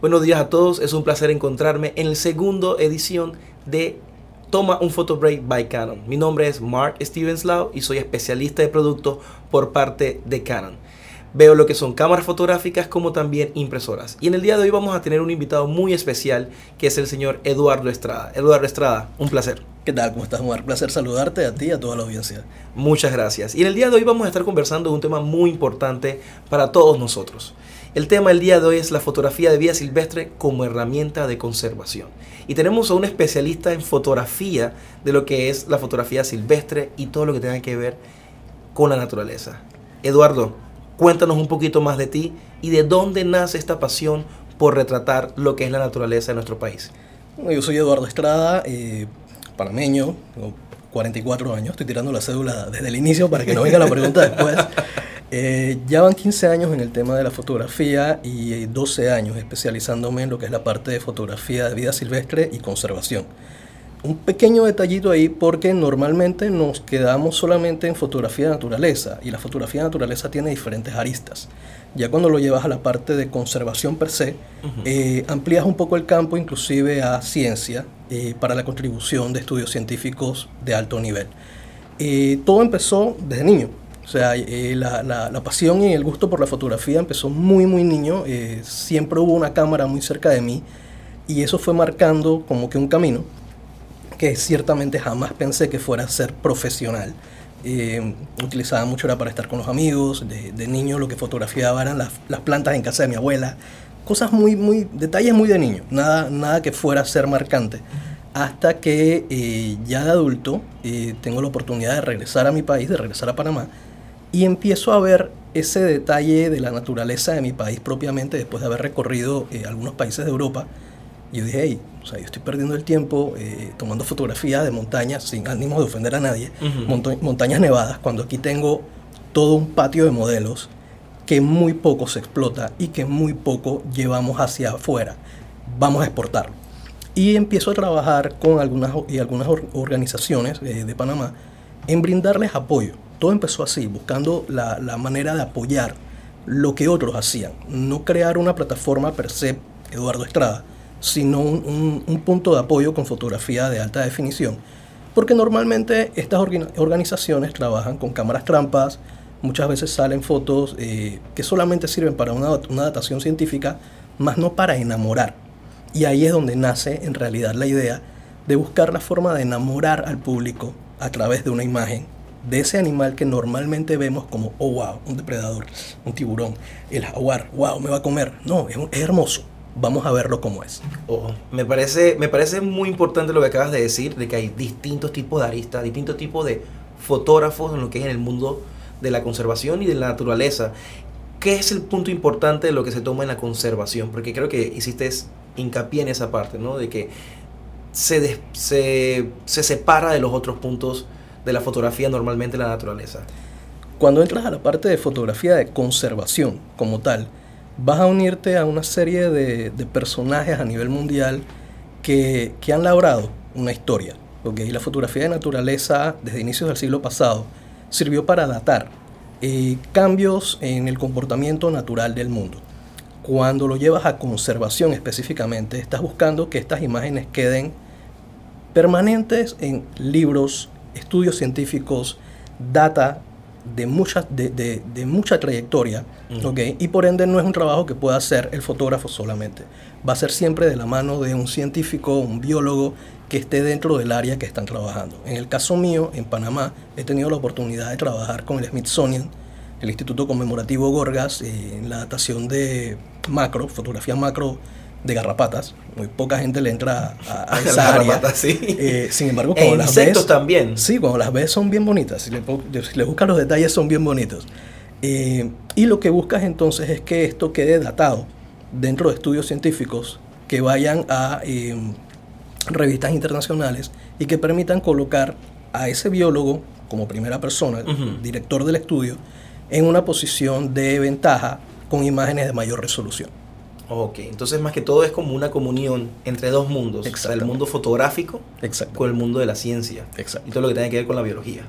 Buenos días a todos, es un placer encontrarme en la segunda edición de Toma un Photo Break by Canon. Mi nombre es Mark Stevenslau y soy especialista de producto por parte de Canon. Veo lo que son cámaras fotográficas como también impresoras. Y en el día de hoy vamos a tener un invitado muy especial que es el señor Eduardo Estrada. Eduardo Estrada, un placer. ¿Qué tal? ¿Cómo estás, Mark? Placer saludarte a ti y a toda la audiencia. Muchas gracias. Y en el día de hoy vamos a estar conversando de un tema muy importante para todos nosotros. El tema del día de hoy es la fotografía de vida silvestre como herramienta de conservación. Y tenemos a un especialista en fotografía de lo que es la fotografía silvestre y todo lo que tenga que ver con la naturaleza. Eduardo, cuéntanos un poquito más de ti y de dónde nace esta pasión por retratar lo que es la naturaleza de nuestro país. Yo soy Eduardo Estrada, eh, panameño, 44 años, estoy tirando la cédula desde el inicio para que no venga la pregunta después. Eh, ya van 15 años en el tema de la fotografía y 12 años especializándome en lo que es la parte de fotografía de vida silvestre y conservación. Un pequeño detallito ahí porque normalmente nos quedamos solamente en fotografía de naturaleza y la fotografía de naturaleza tiene diferentes aristas. Ya cuando lo llevas a la parte de conservación per se, eh, amplías un poco el campo inclusive a ciencia eh, para la contribución de estudios científicos de alto nivel. todo empezó desde niño. O sea, eh, la, la, pasión y el gusto por la fotografía empezó muy, muy niño. Eh, siempre hubo una cámara muy cerca de mí y eso fue marcando como que un camino que ciertamente jamás pensé que fuera a ser profesional. Eh, utilizaba mucho era para estar con los amigos, de, de niño lo que fotografiaba eran las, las, plantas en casa de mi abuela, cosas muy, muy, detalles muy de niño, nada, nada que fuera a ser marcante. Hasta que ya de adulto tengo la oportunidad de regresar a mi país, de regresar a Panamá, y empiezo a ver ese detalle de la naturaleza de mi país propiamente después de haber recorrido eh, algunos países de Europa. Yo dije, hey, sea, yo estoy perdiendo el tiempo eh, tomando fotografías de montañas sin ánimo de ofender a nadie, montañas nevadas, cuando aquí tengo todo un patio de modelos que muy poco se explota y que muy poco llevamos hacia afuera. Vamos a exportarlo. Y empiezo a trabajar con algunas, y algunas organizaciones eh, de Panamá en brindarles apoyo todo empezó así, buscando la, manera de apoyar lo que otros hacían. No crear una plataforma per se, Eduardo Estrada, sino un, punto de apoyo con fotografía de alta definición. Porque normalmente estas organizaciones trabajan con cámaras trampas, muchas veces salen fotos eh, que solamente sirven para una, una datación científica, más no para enamorar. Y ahí es donde nace en realidad la idea de buscar la forma de enamorar al público a través de una imagen de ese animal que normalmente vemos como, oh, wow, un depredador, un tiburón, el jaguar, wow, me va a comer. No, es, hermoso. Vamos a verlo como es. Me, parece, me parece muy importante lo que acabas de decir, de que hay distintos tipos de aristas, distintos tipos de fotógrafos en lo que es en el mundo de la conservación y de la naturaleza. ¿Qué es el punto importante de lo que se toma en la conservación? Porque creo que hiciste hincapié en esa parte, ¿no? De que se, se, se separa de los otros puntos de la fotografía normalmente en la naturaleza. Cuando entras a la parte de fotografía de conservación como tal, vas a unirte a una serie de, personajes a nivel mundial que, han labrado una historia. Y la fotografía de naturaleza desde inicios del siglo pasado sirvió para datar eh, cambios en el comportamiento natural del mundo. Cuando lo llevas a conservación específicamente, estás buscando que estas imágenes queden permanentes en libros, estudios científicos, data de mucha, de, mucha trayectoria, y por ende no es un trabajo que pueda hacer el fotógrafo solamente. Va a ser siempre de la mano de un científico, un biólogo que esté dentro del área que están trabajando. En el caso mío, en Panamá, he tenido la oportunidad de trabajar con el Smithsonian, el Instituto Conmemorativo Gorgas, en la datación de macro, fotografía macro de garrapatas. Muy poca gente le entra a, esa área. Sí. Eh, sin embargo, cuando e las ves, también. Sí, cuando las ves son bien bonitas. Si le, si buscas los detalles son bien bonitos. Eh, y lo que buscas entonces es que esto quede datado dentro de estudios científicos que vayan a em, revistas internacionales y que permitan colocar a ese biólogo como primera persona, director del estudio, en una posición de ventaja con imágenes de mayor resolución. Ok, entonces más que todo es como una comunión entre dos mundos, el mundo fotográfico con el mundo de la ciencia y todo lo que tiene que ver con la biología.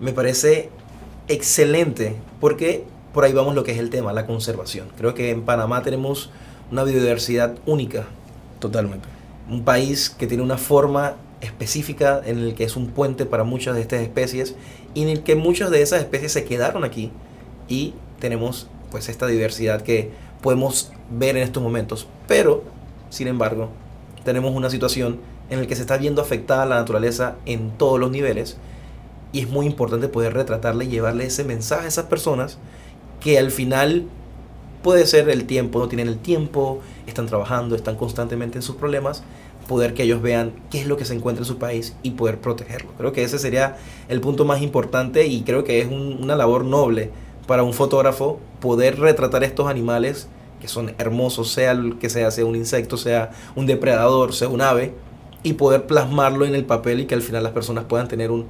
Me parece excelente porque por ahí vamos lo que es el tema, la conservación. Creo que en Panamá tenemos una biodiversidad única. Totalmente. Un país que tiene una forma específica en el que es un puente para muchas de estas especies y en el que muchas de esas especies se quedaron aquí y tenemos pues esta diversidad que podemos ver en estos momentos. Pero, sin embargo, tenemos una situación en la que se está viendo afectada la naturaleza en todos los niveles y es muy importante poder retratarle y llevarle ese mensaje a esas personas que al final puede ser el tiempo, no tienen el tiempo, están trabajando, están constantemente en sus problemas, poder que ellos vean qué es lo que se encuentra en su país y poder protegerlo. Creo que ese sería el punto más importante y creo que es una labor noble para un fotógrafo poder retratar estos animales que son hermosos, sea el que sea, sea un insecto, sea un depredador, sea un ave, y poder plasmarlo en el papel y que al final las personas puedan tener un,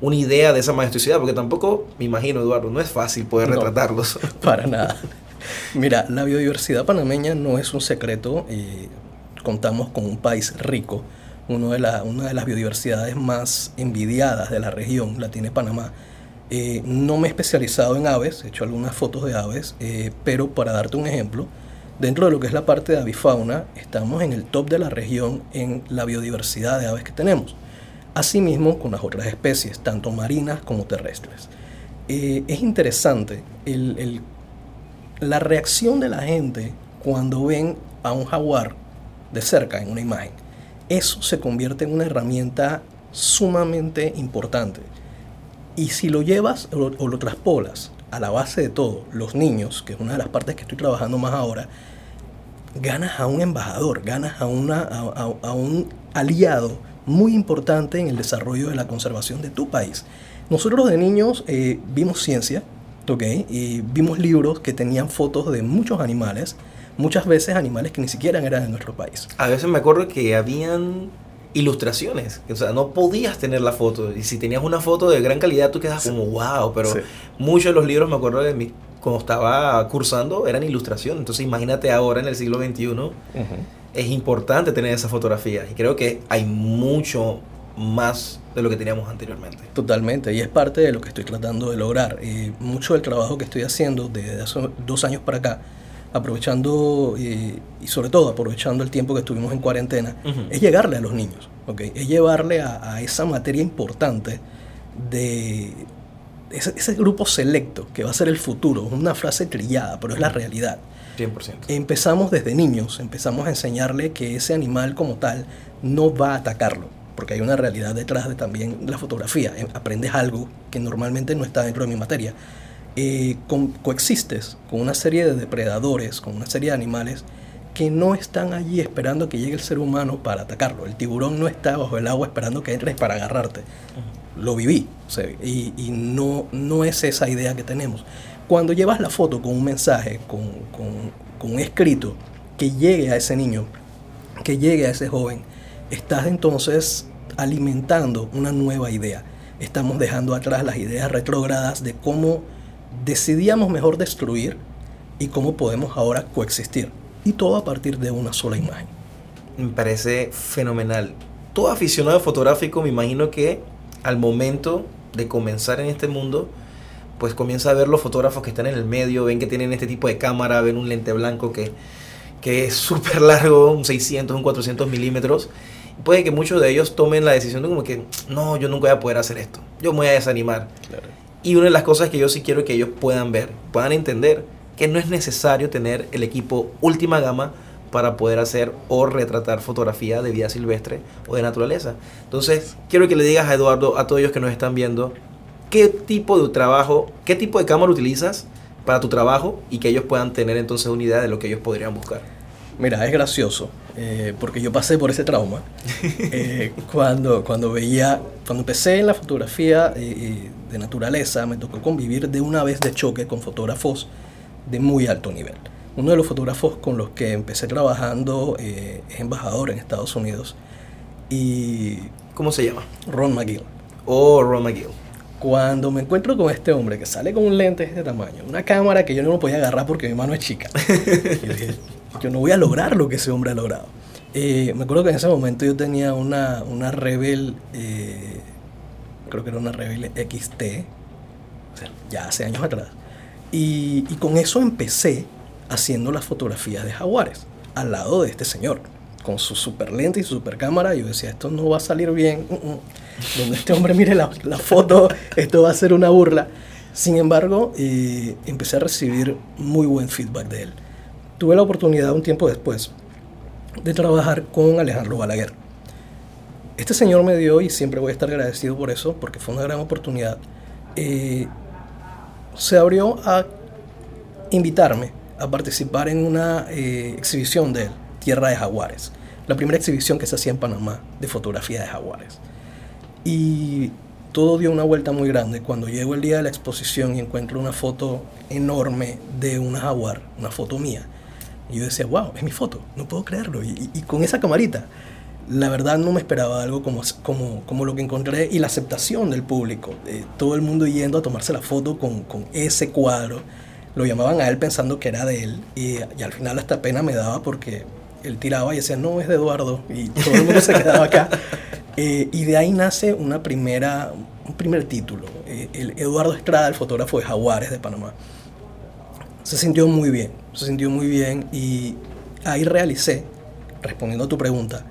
una idea de esa majestuosidad, porque tampoco, me imagino, Eduardo, no es fácil poder retratarlos. Para nada. Mira, la biodiversidad panameña no es un secreto. y contamos con un país rico. Uno de la, una de las biodiversidades más envidiadas de la región la tiene Panamá. Eh, no me he especializado en aves, he hecho algunas fotos de aves, eh, pero para darte un ejemplo, dentro de lo que es la parte de avifauna, estamos en el top de la región en la biodiversidad de aves que tenemos. Asimismo, con las otras especies, tanto marinas como terrestres. Eh, es interesante la reacción de la gente cuando ven a un jaguar de cerca en una imagen. Eso se convierte en una herramienta sumamente importante. Y si lo llevas o o lo traspolas a la base de todo, los niños, que es una de las partes que estoy trabajando más ahora, ganas a un embajador, ganas a, una, a, un aliado muy importante en el desarrollo de la conservación de tu país. Nosotros de niños eh, vimos ciencia, ¿ok? Y vimos libros que tenían fotos de muchos animales, muchas veces animales que ni siquiera eran de nuestro país. A veces me acuerdo que habían ilustraciones, o sea, no podías tener la foto, y si tenías una foto de gran calidad tú quedas como wow, pero muchos de los libros me acuerdo de mi cuando estaba cursando eran ilustración. Entonces imagínate ahora en el siglo XXI, es importante tener esa fotografía. Y creo que hay mucho más de lo que teníamos anteriormente. Totalmente, y es parte de lo que estoy tratando de lograr. Y mucho del trabajo que estoy haciendo desde hace dos años para acá, aprovechando y, sobre todo aprovechando el tiempo que estuvimos en cuarentena, es llegarle a los niños, ¿okay? es llevarle a esa materia importante de, ese, grupo selecto que va a ser el futuro, una frase trillada, pero es la realidad. 100%. Empezamos desde niños, empezamos a enseñarle que ese animal como tal no va a atacarlo, porque hay una realidad detrás de también la fotografía. Eh, aprendes algo que normalmente no está dentro de mi materia. Eh, coexistes con una serie de depredadores, con una serie de animales que no están allí esperando que llegue el ser humano para atacarlo. El tiburón no está bajo el agua esperando que entres para agarrarte lo viví y, no, no es esa idea que tenemos. Cuando llevas la foto con un mensaje, con, un escrito que llegue a ese niño, que llegue a ese joven, estás entonces alimentando una nueva idea. Estamos dejando atrás las ideas retrógradas de cómo decidíamos mejor destruir y cómo podemos ahora coexistir. Y todo a partir de una sola imagen. Me parece fenomenal. Todo aficionado fotográfico me imagino que al momento de comenzar en este mundo, pues comienza a ver los fotógrafos que están en el medio, ven que tienen este tipo de cámara, ven un lente blanco que, que es súper largo, un 600, un 400 milímetros. Puede que muchos de ellos tomen la decisión de como que, no, yo nunca voy a poder hacer esto, yo me voy a desanimar. Y una de las cosas que yo sí quiero que ellos puedan ver, puedan entender, que no es necesario tener el equipo última gama para poder hacer o retratar fotografía de vida silvestre o de naturaleza. Entonces, quiero que le digas a Eduardo, a todos ellos que nos están viendo, qué tipo de trabajo, qué tipo de cámara utilizas para tu trabajo y que ellos puedan tener entonces una idea de lo que ellos podrían buscar. Mira, es gracioso, eh, porque yo pasé por ese trauma eh, cuando, cuando veía, cuando empecé en la fotografía eh, de naturaleza, me tocó convivir de una vez de choque con fotógrafos de muy alto nivel. Uno de los fotógrafos con los que empecé trabajando eh, es embajador en Estados Unidos. Y ¿Cómo se llama? Ron McGill. Oh, Ron McGill. Cuando me encuentro con este hombre que sale con un lente de este tamaño, una cámara que yo no lo podía agarrar porque mi mano es chica, yo no voy a lograr lo que ese hombre ha logrado. Eh, me acuerdo que en ese momento yo tenía una, una Rebel, eh, creo que era una Rebel XT, o sea, ya hace años atrás. Y, y con eso empecé haciendo las fotografías de jaguares. al lado de este señor, con su super lente y su super cámara. Yo decía, esto no va a salir bien. Mm, mm. Donde este hombre mire la, la foto, esto va a ser una burla. Sin embargo, eh, empecé a recibir muy buen feedback de él. Tuve la oportunidad un tiempo después de trabajar con Alejandro Balaguer. Este señor me dio, y siempre voy a estar agradecido por eso, porque fue una gran oportunidad, eh, se abrió a invitarme a participar en una eh, exhibición de Tierra de Jaguares. La primera exhibición que se hacía en Panamá de fotografía de jaguares. Y todo dio una vuelta muy grande. Cuando llego el día de la exposición y encuentro una foto enorme de una jaguar, una foto mía, y yo decía, wow, es mi foto, no puedo creerlo. Y, con esa camarita, la verdad no me esperaba algo como, como, como lo que encontré y la aceptación del público. todo el mundo yendo a tomarse la foto con, con, ese cuadro. Lo llamaban a él pensando que era de él. Y, y al final hasta pena me daba porque él tiraba y decía, no, es de Eduardo. Y todo el mundo se quedaba acá. Eh, y de ahí nace una primera, un primer título. Eh, el Eduardo Estrada, el fotógrafo de Jaguares de Panamá. Se sintió muy bien, se sintió muy bien y ahí realicé, respondiendo a tu pregunta,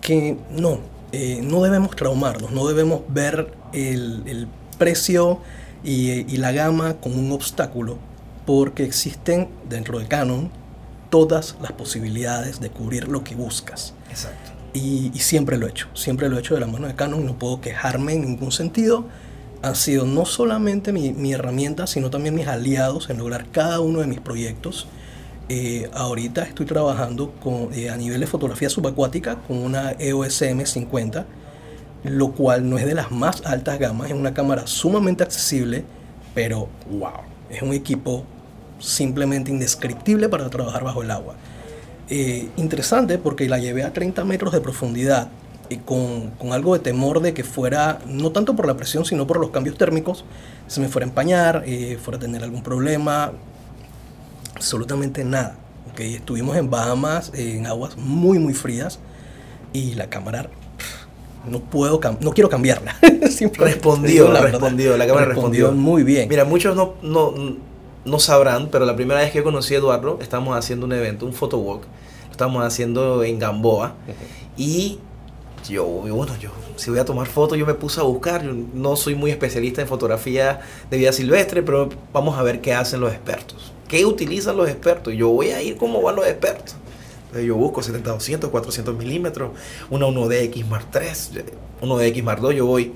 que no, eh, no debemos traumarnos, no debemos ver el, el precio y, y, la gama como un obstáculo, porque existen dentro del canon todas las posibilidades de cubrir lo que buscas. Exacto. Y, siempre lo he hecho, siempre lo he hecho de la mano de Canon, no puedo quejarme en ningún sentido. Han sido no solamente mi, herramienta, sino también mis aliados en lograr cada uno de mis proyectos. Eh, ahorita estoy trabajando con, eh, a nivel de fotografía subacuática con una EOS M50, lo cual no es de las más altas gamas, es una cámara sumamente accesible, pero wow, es un equipo simplemente indescriptible para trabajar bajo el agua. Eh, interesante porque la llevé a 30 metros de profundidad y con, con, algo de temor de que fuera, no tanto por la presión, sino por los cambios térmicos, se me fuera a empañar, eh, fuera a tener algún problema. Absolutamente nada. Okay, estuvimos en Bahamas, en aguas muy, muy frías, y la cámara no puedo no quiero cambiarla. respondió, la respondió, la cámara respondió. muy bien. Mira, muchos no, no, no sabrán, pero la primera vez que conocí a Eduardo, estamos haciendo un evento, un photowalk, lo estamos haciendo en Gamboa, y yo, bueno, yo, si voy a tomar fotos, yo me puse a buscar, yo no soy muy especialista en fotografía de vida silvestre, pero vamos a ver qué hacen los expertos, qué utilizan los expertos, yo voy a ir como van los expertos. yo busco 70-200, 400 milímetros, una 1DX Mark 3, 1DX Mark 2, yo voy.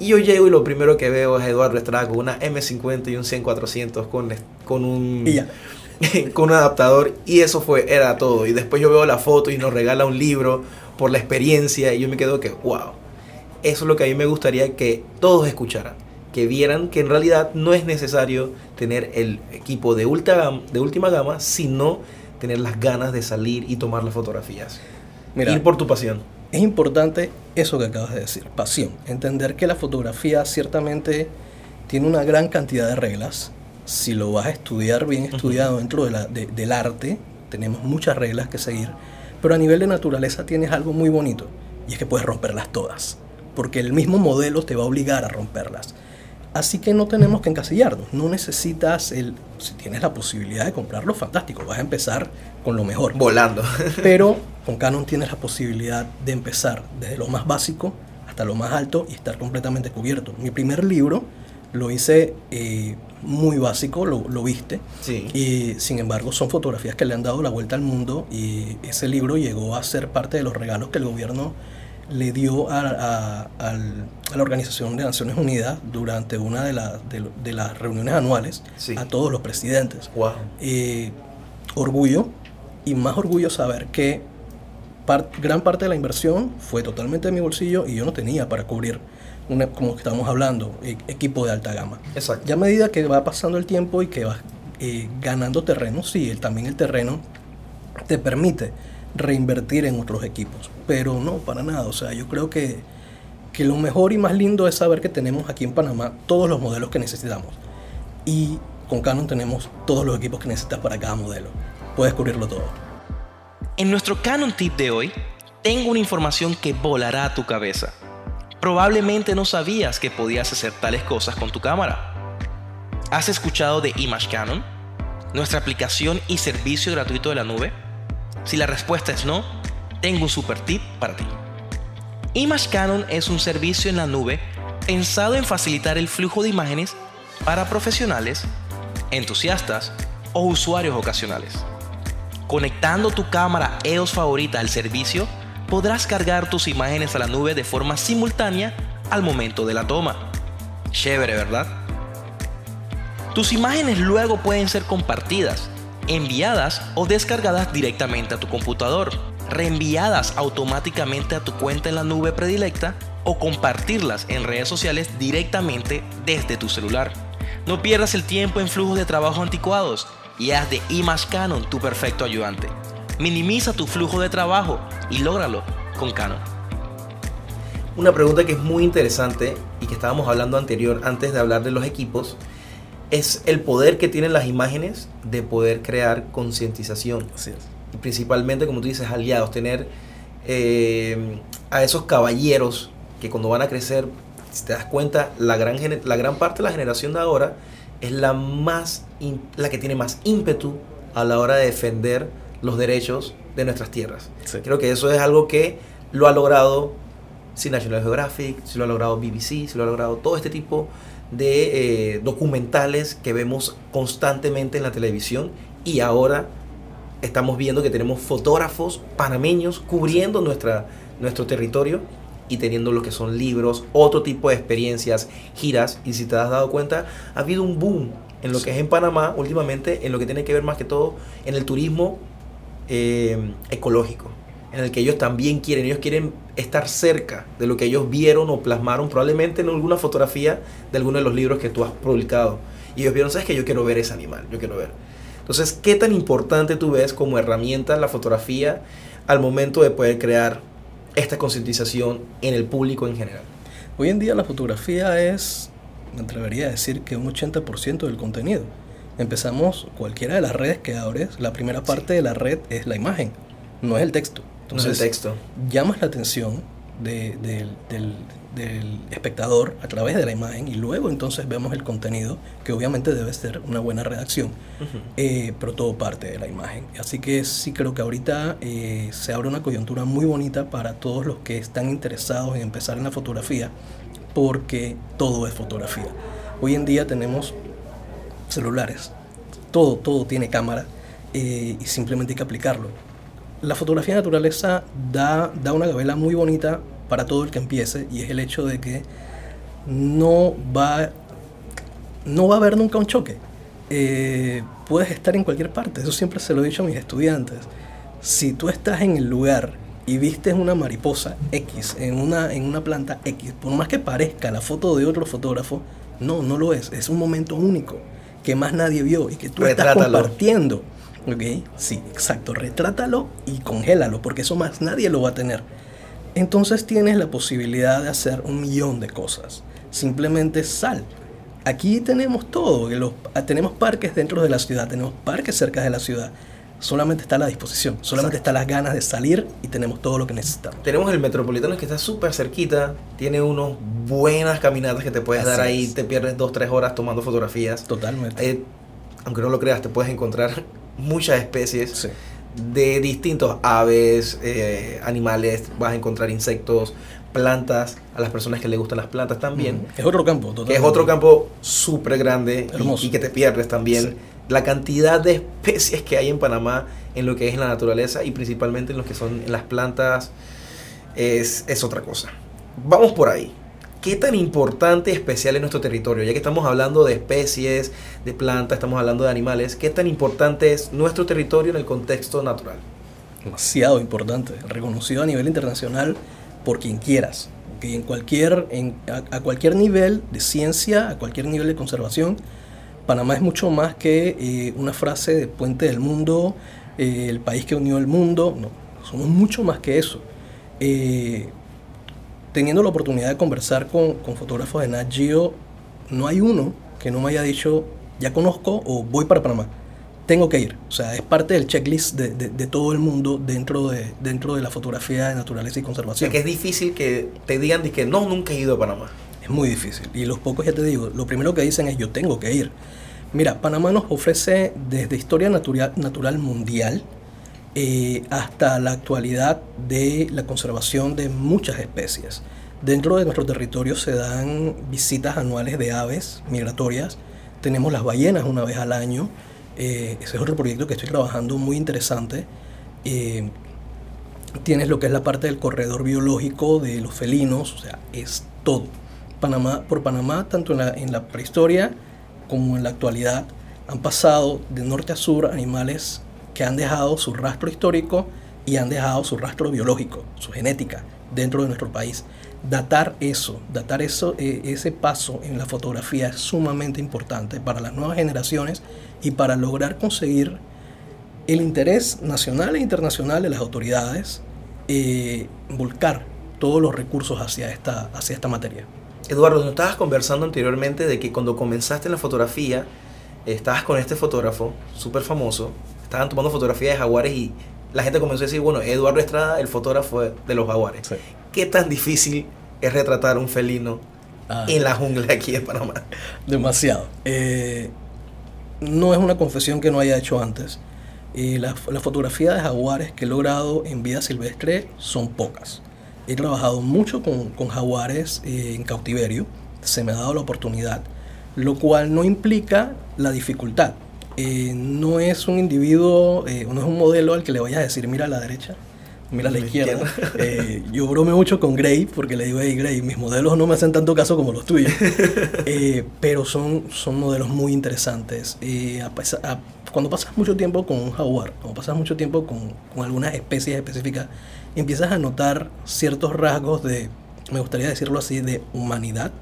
Y yo llego y lo primero que veo es Eduardo Estrada con una M50 y un 100-400 con, con un... con un adaptador y eso fue, era todo. Y después yo veo la foto y nos regala un libro por la experiencia y yo me quedo que, wow, eso es lo que a mí me gustaría que todos escucharan, que vieran que en realidad no es necesario tener el equipo de, ultra, de última gama, sino tener las ganas de salir y tomar las fotografías. Mira, Ir por tu pasión es importante eso que acabas de decir, pasión. Entender que la fotografía ciertamente tiene una gran cantidad de reglas. Si lo vas a estudiar bien estudiado dentro de la, del arte, tenemos muchas reglas que seguir. Pero a nivel de naturaleza tienes algo muy bonito y es que puedes romperlas todas. Porque el mismo modelo te va a obligar a romperlas. Así que no tenemos que encasillarnos. No necesitas el. Si tienes la posibilidad de comprarlo, fantástico. Vas a empezar con lo mejor. Volando. Pero con Canon tienes la posibilidad de empezar desde lo más básico hasta lo más alto y estar completamente cubierto. Mi primer libro lo hice eh, muy básico, lo, lo, viste. Sí. Y sin embargo, son fotografías que le han dado la vuelta al mundo y ese libro llegó a ser parte de los regalos que el gobierno le dio a, la Organización de Naciones Unidas durante una de, de, las reuniones anuales a todos los presidentes. Wow. Eh, orgullo y más orgullo saber que gran parte de la inversión fue totalmente de mi bolsillo y yo no tenía para cubrir, una, como estamos hablando, e, equipo de alta gama. Exacto. Ya a medida que va pasando el tiempo y que vas eh, ganando terreno, sí, también el terreno te permite reinvertir en otros equipos. Pero no, para nada. O sea, yo creo que, que lo mejor y más lindo es saber que tenemos aquí en Panamá todos los modelos que necesitamos. Y con Canon tenemos todos los equipos que necesitas para cada modelo. Puedes cubrirlo todo. En nuestro Canon Tip de hoy, tengo una información que volará a tu cabeza. Probablemente no sabías que podías hacer tales cosas con tu cámara. ¿Has escuchado de Image Canon? Nuestra aplicación y servicio gratuito de la nube Si la respuesta es no, tengo un super tip para ti. Image Canon es un servicio en la nube pensado en facilitar el flujo de imágenes para profesionales, entusiastas o usuarios ocasionales. Conectando tu cámara EOS favorita al servicio, podrás cargar tus imágenes a la nube de forma simultánea al momento de la toma. Chévere, ¿verdad? Tus imágenes luego pueden ser compartidas, enviadas o descargadas directamente a tu computador, reenviadas automáticamente a tu cuenta en la nube predilecta o compartirlas en redes sociales directamente desde tu celular. No pierdas el tiempo en flujos de trabajo anticuados y haz de Image Canon tu perfecto ayudante. Minimiza tu flujo de trabajo y lógralo con Canon. Una pregunta que es muy interesante y que estábamos hablando anterior antes de hablar de los equipos es el poder que tienen las imágenes de poder crear concientización. Y principalmente, como tú dices, aliados, tener eh, a esos caballeros que cuando van a crecer, si te das cuenta, la gran, la gran parte de la generación de ahora es la, más, la que tiene más ímpetu a la hora de defender los derechos de nuestras tierras. Sí. Creo que eso es algo que lo ha logrado si National Geographic, si lo ha logrado BBC, si lo ha logrado todo este tipo de eh, documentales que vemos constantemente en la televisión y ahora estamos viendo que tenemos fotógrafos panameños cubriendo nuestra, nuestro territorio y teniendo lo que son libros, otro tipo de experiencias, giras. Y si te has dado cuenta, ha habido un boom en lo que es en Panamá últimamente, en lo que tiene que ver más que todo en el turismo eh, ecológico, en el que ellos también quieren, ellos quieren estar cerca de lo que ellos vieron o plasmaron probablemente en alguna fotografía de alguno de los libros que tú has publicado. Y ellos vieron, sabes que yo quiero ver ese animal, yo quiero ver. Entonces, ¿qué tan importante tú ves como herramienta la fotografía al momento de poder crear esta concientización en el público en general? Hoy en día la fotografía es, me atrevería a decir que un 80% del contenido. Empezamos cualquiera de las redes que abres, la primera parte de la red es la imagen, no es el texto. Entonces, no es el texto. llamas la atención de, de, del, del, espectador a través de la imagen y luego entonces vemos el contenido, que obviamente debe ser una buena redacción, uh -huh. eh, pero todo parte de la imagen. Así que sí creo que ahorita eh, se abre una coyuntura muy bonita para todos los que están interesados en empezar en la fotografía, porque todo es fotografía. Hoy en día tenemos celulares, todo, todo tiene cámara eh, y simplemente hay que aplicarlo la fotografía de naturaleza da, da una gabela muy bonita para todo el que empiece y es el hecho de que no va, no va a haber nunca un choque. Eh, puedes estar en cualquier parte, eso siempre se lo he dicho a mis estudiantes. Si tú estás en el lugar y vistes una mariposa X en una, en una planta X, por más que parezca la foto de otro fotógrafo, no, no lo es. Es un momento único que más nadie vio y que tú Retrátalo. estás compartiendo. ¿Ok? Sí, exacto. Retrátalo y congélalo, porque eso más nadie lo va a tener. Entonces tienes la posibilidad de hacer un millón de cosas. Simplemente sal. Aquí tenemos todo. Los, tenemos parques dentro de la ciudad, tenemos parques cerca de la ciudad. Solamente está la disposición, solamente está las ganas de salir y tenemos todo lo que necesitamos. Tenemos el Metropolitano que está súper cerquita, tiene unas buenas caminatas que te puedes Así dar ahí, es. te pierdes dos, tres horas tomando fotografías. Totalmente. Eh, aunque no lo creas, te puedes encontrar muchas especies Sí. de distintos aves, eh, animales, vas a encontrar insectos, plantas, a las personas que les gustan las plantas también. Es otro campo, Que totalmente. es otro campo súper grande y- y, que te pierdes también. Sí. La cantidad de especies que hay en Panamá en lo que es la naturaleza y principalmente en lo que son las plantas es, es otra cosa. Vamos por ahí. ¿Qué tan importante y especial es nuestro territorio? Ya que estamos hablando de especies, de plantas, estamos hablando de animales, ¿qué tan importante es nuestro territorio en el contexto natural? demasiado importante, reconocido a nivel internacional por quien quieras. En cualquier, a, cualquier nivel de ciencia, a cualquier nivel de conservación, Panamá es mucho más que eh, una frase de puente del mundo, eh, el país que unió el mundo. No, somos mucho más que eso. Eh, teniendo la oportunidad de conversar con, con fotógrafos de Nat Geo, no hay uno que no me haya dicho, ya conozco o voy para Panamá tengo que ir. O sea, es parte del checklist de, de, de, todo el mundo dentro de, dentro de la fotografía de naturaleza y conservación. O sea, que es difícil que te digan de que no, nunca he ido a Panamá. Es muy difícil. Y los pocos, ya te digo, lo primero que dicen es yo tengo que ir. Mira, Panamá nos ofrece desde historia natural, natural mundial, eh, hasta la actualidad de la conservación de muchas especies. Dentro de nuestro territorio se dan visitas anuales de aves migratorias. Tenemos las ballenas una vez al año. Eh, ese es otro proyecto que estoy trabajando muy interesante. Eh, tienes lo que es la parte del corredor biológico de los felinos, o sea, es todo. Panamá, por Panamá, tanto en la, en la prehistoria como en la actualidad, han pasado de norte a sur animales que han dejado su rastro histórico y han dejado su rastro biológico, su genética dentro de nuestro país. Datar eso, datar eso, eh, ese paso en la fotografía es sumamente importante para las nuevas generaciones y para lograr conseguir el interés nacional e internacional de las autoridades, eh, volcar todos los recursos hacia esta, hacia esta materia. Eduardo, nos estabas conversando anteriormente de que cuando comenzaste en la fotografía, estabas con este fotógrafo súper famoso, estaban tomando fotografías de jaguares y la gente comenzó a decir, bueno, Eduardo Estrada, el fotógrafo de los jaguares. Sí. ¿Qué tan difícil es retratar un felino Ah. en la jungla aquí en Panamá? Demasiado. Eh, no es una confesión que no haya hecho antes. Eh, la, la fotografía de jaguares que he logrado en vida silvestre son pocas. He trabajado mucho con, con jaguares eh, en cautiverio, se me ha dado la oportunidad, lo cual no implica la dificultad. Eh, no es un individuo, eh, no es un modelo al que le vayas a decir, mira a la derecha, mira a la izquierda. Eh, yo bromeo mucho con Gray porque le digo, hey Gray, mis modelos no me hacen tanto caso como los tuyos. Eh, pero son, son modelos muy interesantes. Eh, a a- cuando pasas mucho tiempo con un jaguar, cuando pasas mucho tiempo con, con algunas especies específicas, empiezas a notar ciertos rasgos de, me gustaría decirlo así, de humanidad.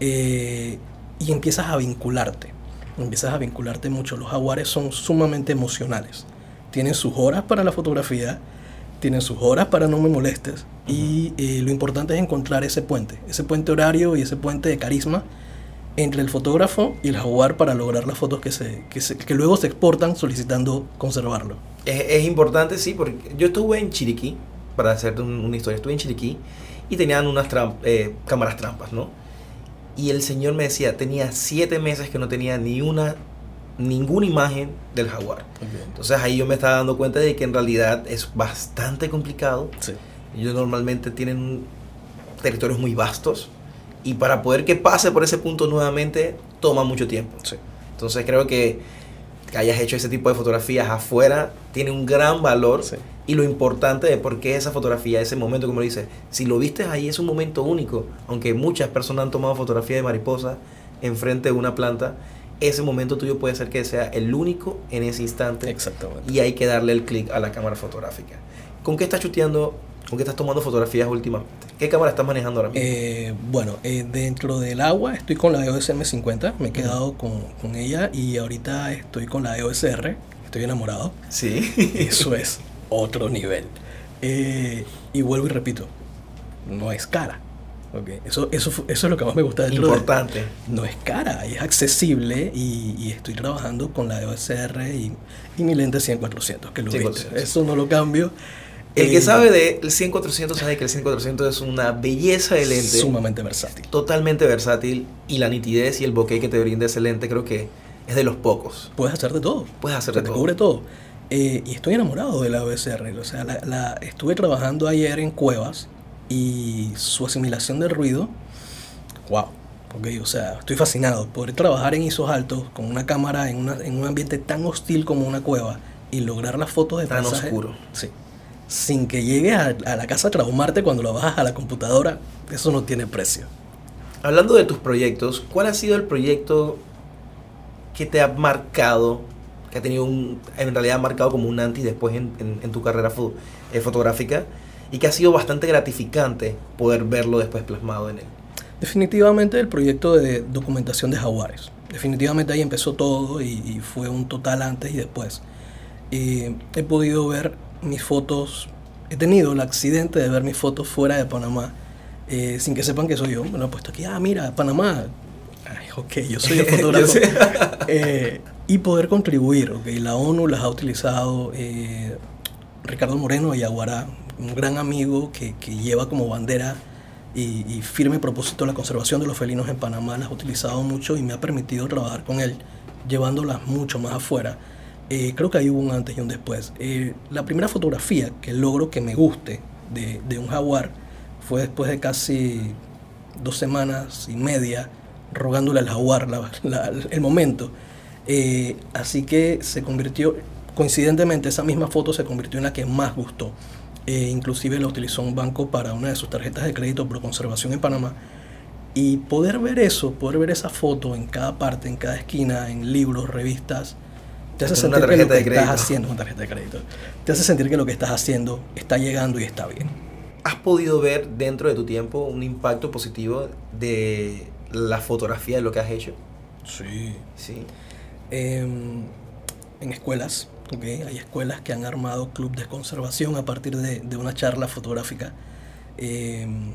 eh, y empiezas a vincularte. Empiezas a vincularte mucho. Los jaguares son sumamente emocionales. Tienen sus horas para la fotografía, tienen sus horas para no me molestes. Y eh, lo importante es encontrar ese puente, ese puente horario y ese puente de carisma entre el fotógrafo y el jaguar para lograr las fotos que, se, que, se- que luego se exportan solicitando conservarlo. Es, es importante, sí, porque yo estuve en Chiriquí, para hacerte un- una historia, estuve en Chiriquí y tenían unas eh, cámaras trampas, ¿no? Y el señor me decía, tenía siete meses que no tenía ni una, ninguna imagen del jaguar. Entonces ahí yo me estaba dando cuenta de que en realidad es bastante complicado. Sí. Ellos normalmente tienen territorios muy vastos y para poder que pase por ese punto nuevamente toma mucho tiempo. Sí. Entonces creo que, que hayas hecho ese tipo de fotografías afuera tiene un gran valor Sí. y lo importante de por qué esa fotografía, ese momento, como lo dice, si lo viste ahí es un momento único, aunque muchas personas han tomado fotografía de mariposa enfrente de una planta, ese momento tuyo puede ser que sea el único en ese instante Exactamente. y hay que darle el clic a la cámara fotográfica. ¿Con qué estás chuteando? ¿Con qué estás tomando fotografías últimamente? ¿Qué cámara estás manejando ahora mismo? Eh, bueno, eh, dentro del agua estoy con la EOS M50, me he quedado con, con ella y ahorita estoy con la EOS R, estoy enamorado. sí. Eso es otro nivel. Eh, y vuelvo y repito, no es cara. ¿ok? Eso, eso, eso es lo que más me gusta de- Importante. no es cara, es accesible y, y estoy trabajando con la EOS R y, y mi lente 100-400, que lo 100-400. viste. Eso no lo cambio. El que sabe del 100-400 sabe que el 100-400 es una belleza de lente. Sumamente versátil. Totalmente versátil y la nitidez y el bokeh que te brinda ese lente creo que es de los pocos. Puedes hacer de todo. Puedes hacer de te todo. cubre todo. Eh, y estoy enamorado de la OSR. O sea, la, la- estuve trabajando ayer en cuevas y su asimilación del ruido, wow. Ok, o sea, estoy fascinado. Poder trabajar en ISOs altos con una cámara en, una- en un ambiente tan hostil como una cueva y lograr las fotos de Tan paisaje, oscuro. Sí. Sin que llegues a, a la casa a traumarte cuando lo bajas a la computadora, eso no tiene precio. Hablando de tus proyectos, ¿cuál ha sido el proyecto que te ha marcado, que ha tenido un, en realidad ha marcado como un antes y después en, en- en tu carrera fo- eh, fotográfica y que ha sido bastante gratificante poder verlo después plasmado en él? Definitivamente el proyecto de documentación de jaguares. Definitivamente ahí empezó todo y, y fue un total antes y después. Y he podido ver mis fotos, he tenido el accidente de ver mis fotos fuera de Panamá, eh, sin que sepan que soy yo. Me lo he puesto aquí, ah, mira, Panamá. Ay, ok, yo soy el fotógrafo. Eh, y poder contribuir, ok. La ONU las ha utilizado. eh, Ricardo Moreno de Yaguará, un gran amigo que, que lleva como bandera y, y firme propósito la conservación de los felinos en Panamá, las ha utilizado mucho y me ha permitido trabajar con él, llevándolas mucho más afuera. Eh, creo que ahí hubo un antes y un después. Eh, la primera fotografía que logro que me guste de, de un jaguar fue después de casi dos semanas y media rogándole al jaguar la- la- el momento. Eh, así que se convirtió, coincidentemente, esa misma foto se convirtió en la que más gustó. Eh, inclusive la utilizó un banco para una de sus tarjetas de crédito pro conservación en Panamá. Y poder ver eso, poder ver esa foto en cada parte, en cada esquina, en libros, revistas, te hace sentir que lo que estás haciendo, una tarjeta de crédito, te hace sentir que lo que estás haciendo está llegando y está bien. ¿Has podido ver dentro de tu tiempo un impacto positivo de la fotografía de lo que has hecho? Sí. Sí. Em, en escuelas, hay escuelas que han armado club de conservación a partir de, de una charla fotográfica. Em,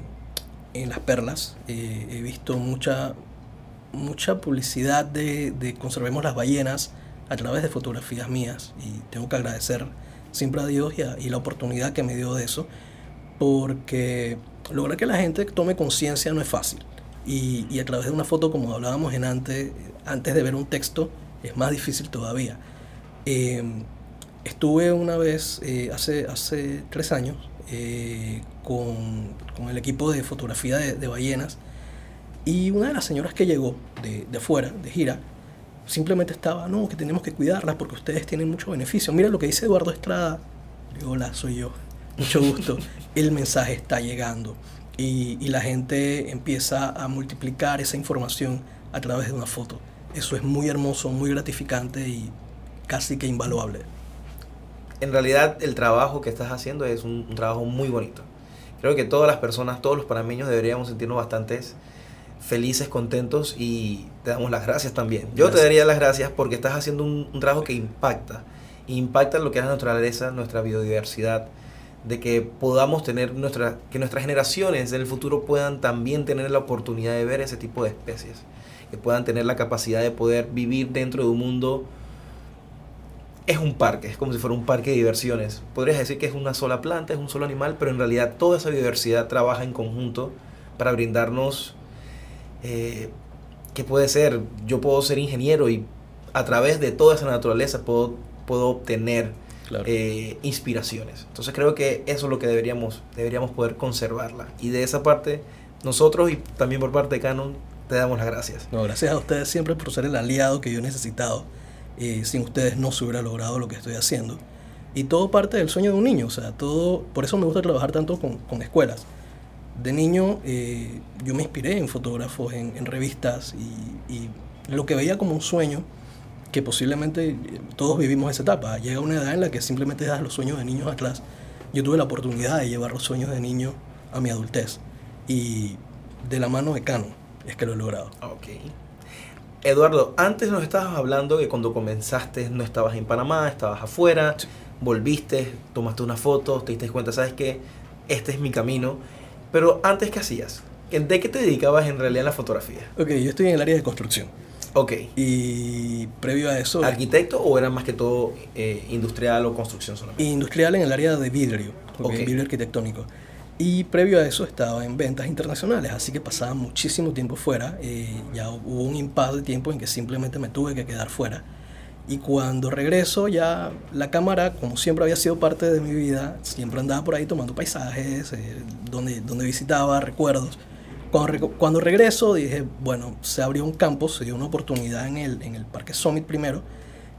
en Las Perlas eh, he visto mucha, mucha publicidad de, de conservemos las ballenas a través de fotografías mías y tengo que agradecer siempre a Dios y, a- y la oportunidad que me dio de eso porque lograr que la gente tome conciencia no es fácil y, y a través de una foto como hablábamos en antes, antes de ver un texto es más difícil todavía. Eh, estuve una vez eh, hace, hace tres años eh, con, con el equipo de fotografía de, de ballenas y una de las señoras que llegó de, de afuera, de gira, simplemente estaba, no, que tenemos que cuidarlas porque ustedes tienen mucho beneficio. Mira lo que dice Eduardo Estrada. Digo, hola, soy yo. Mucho gusto. El mensaje está llegando y, y la gente empieza a multiplicar esa información a través de una foto. Eso es muy hermoso, muy gratificante y casi que invaluable. En realidad el trabajo que estás haciendo es un, un trabajo muy bonito. Creo que todas las personas, todos los panameños deberíamos sentirnos bastante felices, contentos y te damos las gracias también. Yo te Gracias. daría las gracias porque estás haciendo un, un trabajo que impacta. Impacta lo que es la naturaleza, nuestra biodiversidad, de que podamos tener nuestra, que nuestras generaciones en el futuro puedan también tener la oportunidad de ver ese tipo de especies, que puedan tener la capacidad de poder vivir dentro de un mundo es un parque, es como si fuera un parque de diversiones. Podrías decir que es una sola planta, es un solo animal, pero en realidad toda esa biodiversidad trabaja en conjunto para brindarnos, eh, ¿qué puede ser? Yo puedo ser ingeniero y a través de toda esa naturaleza puedo, puedo obtener Claro. eh, inspiraciones. Entonces creo que eso es lo que deberíamos, deberíamos poder conservarla. Y de esa parte, nosotros y también por parte de Canon, te damos las gracias. No, gracias a ustedes siempre por ser el aliado que yo he necesitado. Eh, sin ustedes no se hubiera logrado lo que estoy haciendo. Y todo parte del sueño de un niño. O sea, todo. Por eso me gusta trabajar tanto con, con escuelas. De niño eh, yo me inspiré en fotógrafos, en, en revistas y, y lo que veía como un sueño, que posiblemente eh, todos vivimos esa etapa. Llega una edad en la que simplemente das los sueños de niños atrás. Yo tuve la oportunidad de llevar los sueños de niño a mi adultez. Y de la mano de Canon es que lo he logrado. Ok. Eduardo, antes nos estabas hablando que cuando comenzaste no estabas en Panamá, estabas afuera, Sí. volviste, tomaste una foto, te diste cuenta, sabes que este es mi camino. Pero antes, ¿qué hacías? ¿De qué te dedicabas en realidad en la fotografía? Ok, yo estoy en el área de construcción. Ok. Y previo a eso, ¿Arquitecto o era más que todo eh, industrial o construcción solamente? industrial en el área de vidrio, ok, Ok. vidrio arquitectónico. Y previo a eso estaba en ventas internacionales, así que pasaba muchísimo tiempo fuera. eh, ya hubo un impasse de tiempo en que simplemente me tuve que quedar fuera. Y cuando regreso ya la cámara, como siempre había sido parte de mi vida, siempre andaba por ahí tomando paisajes, eh, donde, donde visitaba, recuerdos. Cuando, cuando regreso dije, bueno, se abrió un campo, se dio una oportunidad en el, en el Parque Summit primero,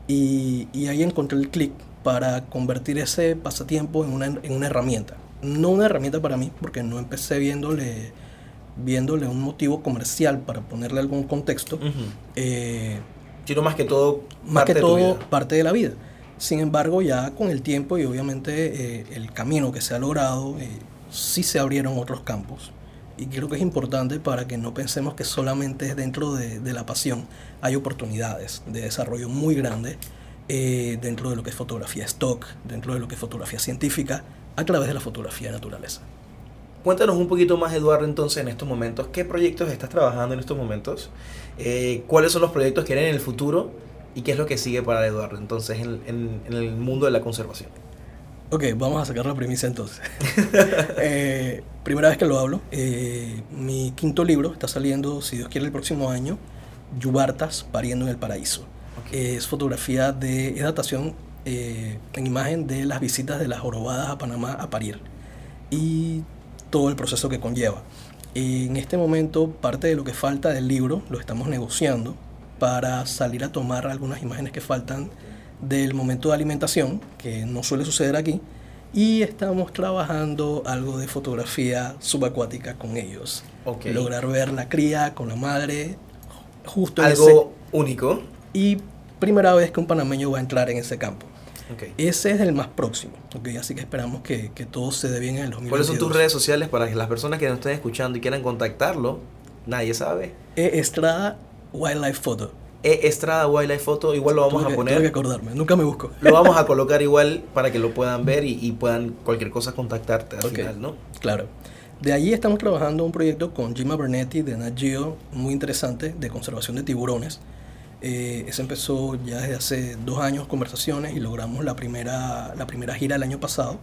y, y ahí encontré el clic para convertir ese pasatiempo en una, en una herramienta. No una herramienta para mí, porque no empecé viéndole, viéndole un motivo comercial para ponerle algún contexto. Ujú. eh, Sino más que todo, más parte que de todo vida. parte de la vida. Sin embargo, ya con el tiempo y obviamente eh, el camino que se ha logrado, eh, sí se abrieron otros campos. Y creo que es importante para que no pensemos que solamente es dentro de, de la pasión. Hay oportunidades de desarrollo muy grandes eh, dentro de lo que es fotografía stock, dentro de lo que es fotografía científica, a través de la fotografía de naturaleza. Cuéntanos un poquito más, Eduardo, entonces, en estos momentos. ¿Qué proyectos estás trabajando en estos momentos? Eh, ¿Cuáles son los proyectos que vienen en el futuro? ¿Y qué es lo que sigue para Eduardo, entonces, en, en- en el mundo de la conservación? Ok, vamos a sacar la premisa entonces. Eh, primera vez que lo hablo. eh, mi quinto libro está saliendo, si Dios quiere, el próximo año. Yubartas pariendo en el paraíso. Es fotografía de es datación eh, en imagen de las visitas de las jorobadas a Panamá a parir y todo el proceso que conlleva. En este momento, parte de lo que falta del libro lo estamos negociando para salir a tomar algunas imágenes que faltan del momento de alimentación, que no suele suceder aquí, y estamos trabajando algo de fotografía subacuática con ellos. Ok. Lograr ver la cría con la madre justo en Algo único. y primera vez que un panameño va a entrar en ese campo. Ok. Ese es el más próximo, ¿ok? así que esperamos que, que todo se dé bien en el 2022. ¿Cuáles son tus redes sociales para que las personas que nos estén escuchando y quieran contactarlo? Nadie sabe. E Estrada Wildlife Photo. E Estrada Wildlife Photo, igual lo vamos a poner. tuve que acordarme, nunca me busco. Lo vamos a colocar igual para que lo puedan ver y, y puedan cualquier cosa contactarte al Ok. final, ¿no? Claro. De allí estamos trabajando un proyecto con Jim Bernetti de Nat Geo, muy interesante, de conservación de tiburones. Eh, ese empezó ya desde hace dos años conversaciones y logramos la primera, la primera gira el año pasado.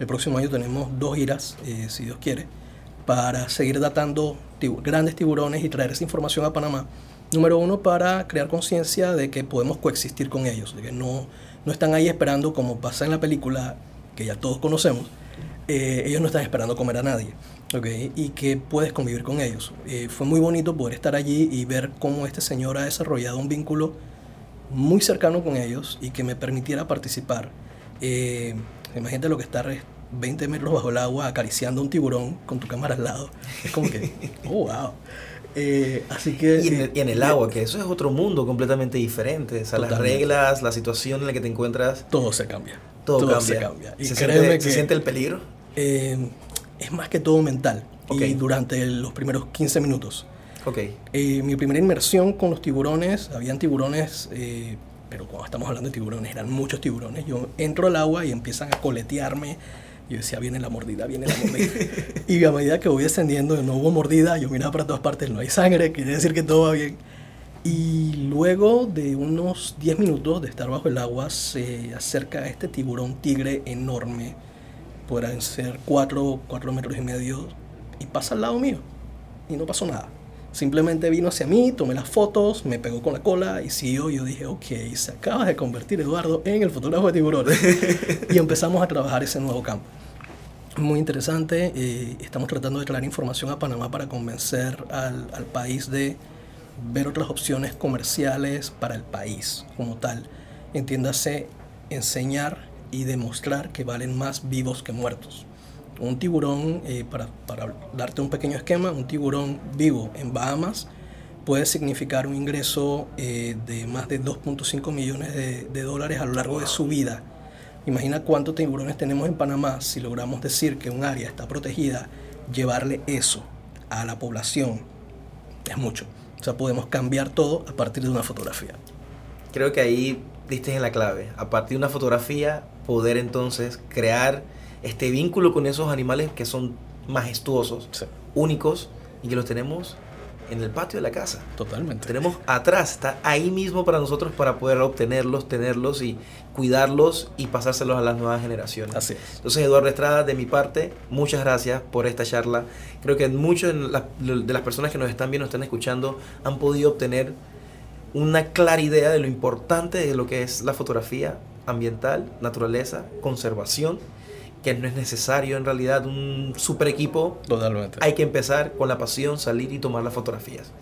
El próximo año tenemos dos giras, eh, si Dios quiere, para seguir datando tibu- grandes tiburones y traer esa información a Panamá. Número uno, para crear conciencia de que podemos coexistir con ellos, de que no, no están ahí esperando como pasa en la película que ya todos conocemos. eh, ellos no están esperando comer a nadie, ¿ok? Y que puedes convivir con ellos. Eh, fue muy bonito poder estar allí y ver cómo este señor ha desarrollado un vínculo muy cercano con ellos y que me permitiera participar. Eh, imagínate lo que estar 20 metros bajo el agua acariciando a un tiburón con tu cámara al lado. Es como que, oh, wow. Eh, así que... Y en, el, eh, y en el agua, que eso es otro mundo completamente diferente. O sea, las reglas, la situación en la que te encuentras, Todo se cambia. todo, cambia. se cambia. Y ¿Se, siente, que se siente el peligro? Es más que todo mental. Ok. Y durante los primeros 15 minutos. Ok. Eh, mi primera inmersión con los tiburones, habían tiburones, eh, pero cuando estamos hablando de tiburones, eran muchos tiburones. Yo entro al agua y empiezan a coletearme. Yo decía, viene la mordida, viene la mordida. y a medida que voy descendiendo, no hubo mordida, yo miraba para todas partes, no hay sangre, quiere decir que todo va bien. Y luego de unos 10 minutos de estar bajo el agua, se acerca este tiburón tigre enorme, podrán ser 4, 4 metros y medio, y pasa al lado mío. Y no pasó nada. Simplemente vino hacia mí, tomé las fotos, me pegó con la cola y siguió. Yo dije, ok, se acaba de convertir Eduardo en el fotógrafo de tiburones. y empezamos a trabajar ese nuevo campo. Muy interesante. eh, estamos tratando de traer información a Panamá para convencer al, al país de ver otras opciones comerciales para el país como tal. Entiéndase, enseñar y demostrar que valen más vivos que muertos. Un tiburón, eh, para, para darte un pequeño esquema, un tiburón vivo en Bahamas puede significar un ingreso eh, de más de 2.5 millones de, de dólares a lo largo de su vida. Imagina cuántos tiburones tenemos en Panamá si logramos decir que un área está protegida, llevarle eso a la población es mucho. O sea, podemos cambiar todo a partir de una fotografía. Creo que ahí diste en la clave. A partir de una fotografía, poder entonces crear este vínculo con esos animales que son majestuosos, Sí, únicos y que los tenemos en el patio de la casa. totalmente. Tenemos atrás, está ahí mismo para nosotros para poder obtenerlos, tenerlos y cuidarlos y pasárselos a las nuevas generaciones. Así es. Entonces, Eduardo Estrada, de mi parte, muchas gracias por esta charla. Creo que muchas de las- de las personas que nos están viendo, están escuchando, han podido obtener una clara idea de lo importante de lo que es la fotografía ambiental, naturaleza, conservación, que no es necesario en realidad un super equipo. Totalmente. Hay que empezar con la pasión, salir y tomar las fotografías.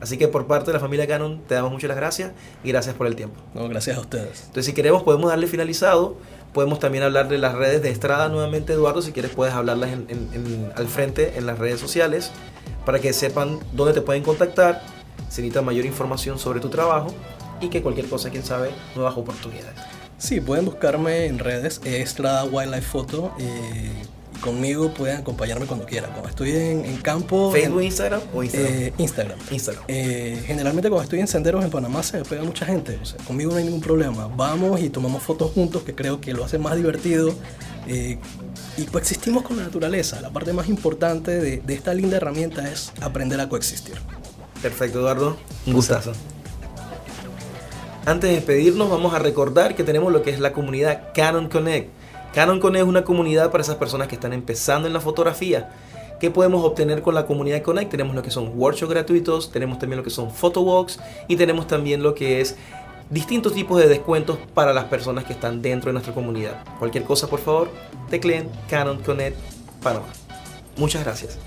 Así que por parte de la familia Canon te damos muchas las gracias y gracias por el tiempo. No, gracias a ustedes. Entonces, si queremos, podemos darle finalizado. Podemos también hablar de las redes de Estrada nuevamente, Eduardo. Si quieres, puedes hablarlas en- en- en- al frente en las redes sociales para que sepan dónde te pueden contactar, si necesitan mayor información sobre tu trabajo y que cualquier cosa, quién sabe, nuevas oportunidades. Sí, pueden buscarme en redes, eh, Estrada Wildlife Photo. eh, y conmigo pueden acompañarme cuando quieran. Cuando estoy en, en campo. ¿Facebook, en- Instagram o Instagram? eh, Instagram. Instagram. Eh, generalmente cuando estoy en senderos en Panamá se me pega mucha gente. O sea, conmigo no hay ningún problema. Vamos y tomamos fotos juntos, que creo que lo hace más divertido. eh, y coexistimos con la naturaleza. La parte más importante de, de esta linda herramienta es aprender a coexistir. Perfecto, Eduardo. Un gustazo. Antes de despedirnos, vamos a recordar que tenemos lo que es la comunidad Canon Connect. Canon Connect es una comunidad para esas personas que están empezando en la fotografía. ¿Qué podemos obtener con la comunidad Connect? Tenemos lo que son workshops gratuitos, tenemos también lo que son photowalks y tenemos también lo que es distintos tipos de descuentos para las personas que están dentro de nuestra comunidad. Cualquier cosa, por favor, tecleen Canon Connect Panamá. Muchas gracias.